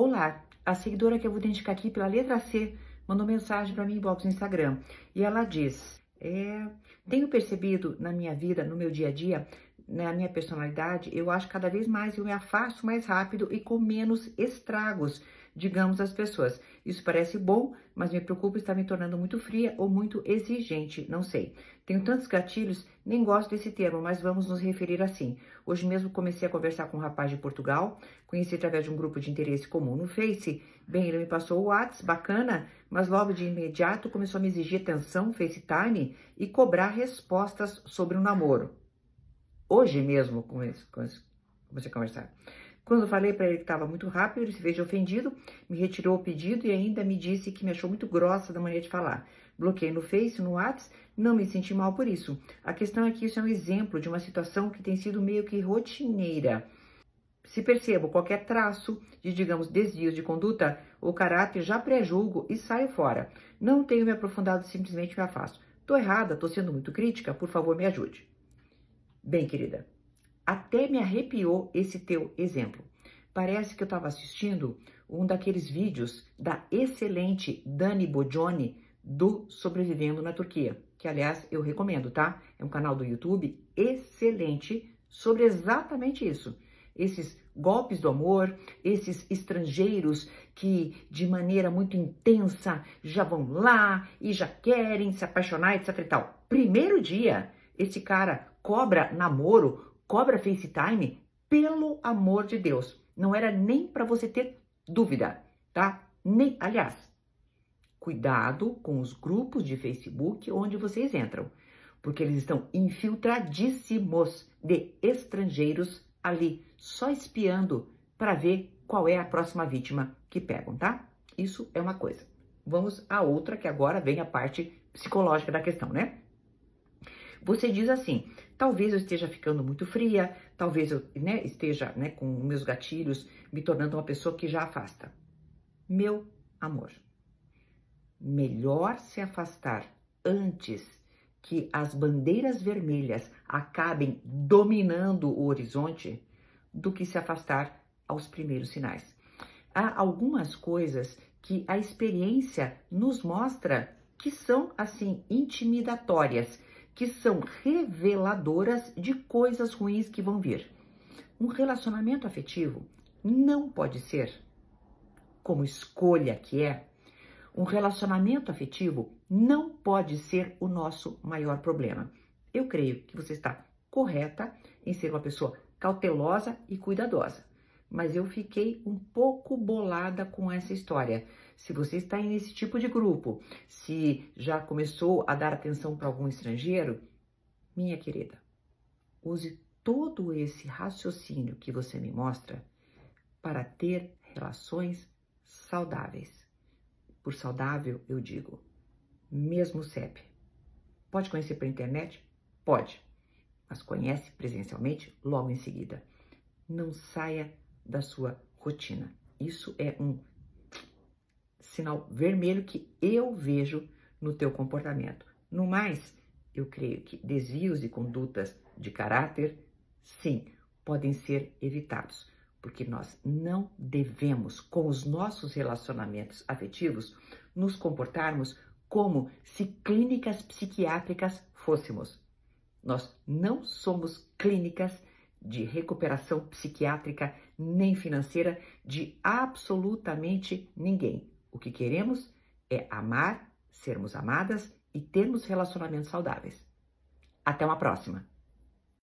Olá, a seguidora que eu vou identificar aqui pela letra C mandou mensagem para mim inbox no Instagram. E ela diz: é, tenho percebido na minha vida, no meu dia a dia, na minha personalidade, eu acho cada vez mais eu me afasto mais rápido e com menos estragos digamos às pessoas. Isso parece bom, mas me preocupa estar me tornando muito fria ou muito exigente, não sei. Tenho tantos gatilhos, nem gosto desse termo, mas vamos nos referir assim. Hoje mesmo comecei a conversar com um rapaz de Portugal, conheci através de um grupo de interesse comum no Face. Bem, ele me passou o WhatsApp, bacana, mas logo de imediato começou a me exigir atenção, FaceTime e cobrar respostas sobre o um namoro. Hoje mesmo comecei a conversar. Quando falei para ele que estava muito rápido, ele se fez ofendido, me retirou o pedido e ainda me disse que me achou muito grossa da maneira de falar. Bloqueei no Face, no WhatsApp, não me senti mal por isso. A questão é que isso é um exemplo de uma situação que tem sido meio que rotineira. Se percebo qualquer traço de, digamos, desvios de conduta ou caráter, já pré-julgo e saio fora. Não tenho me aprofundado, simplesmente me afasto. Tô errada, tô sendo muito crítica, por favor, me ajude. Bem, querida, até me arrepiou esse teu exemplo. Parece que eu estava assistindo um daqueles vídeos da excelente Dani Bojoni do Sobrevivendo na Turquia, que aliás eu recomendo, tá? É um canal do YouTube excelente sobre exatamente isso. Esses golpes do amor, esses estrangeiros que de maneira muito intensa já vão lá e já querem se apaixonar, etc e tal. Primeiro dia, esse cara cobra namoro cobra FaceTime, pelo amor de Deus, não era nem para você ter dúvida, tá? Nem, aliás, cuidado com os grupos de Facebook onde vocês entram, porque eles estão infiltradíssimos de estrangeiros ali, só espiando para ver qual é a próxima vítima que pegam, tá? Isso é uma coisa. Vamos a outra que agora vem a parte psicológica da questão, né? Você diz assim: talvez eu esteja ficando muito fria, talvez eu né, esteja né, com meus gatilhos me tornando uma pessoa que já afasta. Meu amor, melhor se afastar antes que as bandeiras vermelhas acabem dominando o horizonte do que se afastar aos primeiros sinais. Há algumas coisas que a experiência nos mostra que são assim intimidatórias que são reveladoras de coisas ruins que vão vir. Um relacionamento afetivo não pode ser, como escolha que é, um relacionamento afetivo não pode ser o nosso maior problema. Eu creio que você está correta em ser uma pessoa cautelosa e cuidadosa mas eu fiquei um pouco bolada com essa história. Se você está nesse tipo de grupo, se já começou a dar atenção para algum estrangeiro, minha querida, use todo esse raciocínio que você me mostra para ter relações saudáveis. Por saudável, eu digo, mesmo CEP. Pode conhecer pela internet? Pode, mas conhece presencialmente logo em seguida. Não saia da sua rotina. Isso é um sinal vermelho que eu vejo no teu comportamento. No mais, eu creio que desvios e condutas de caráter, sim, podem ser evitados, porque nós não devemos, com os nossos relacionamentos afetivos, nos comportarmos como se clínicas psiquiátricas fôssemos. Nós não somos clínicas de recuperação psiquiátrica nem financeira de absolutamente ninguém. O que queremos é amar, sermos amadas e termos relacionamentos saudáveis. Até uma próxima!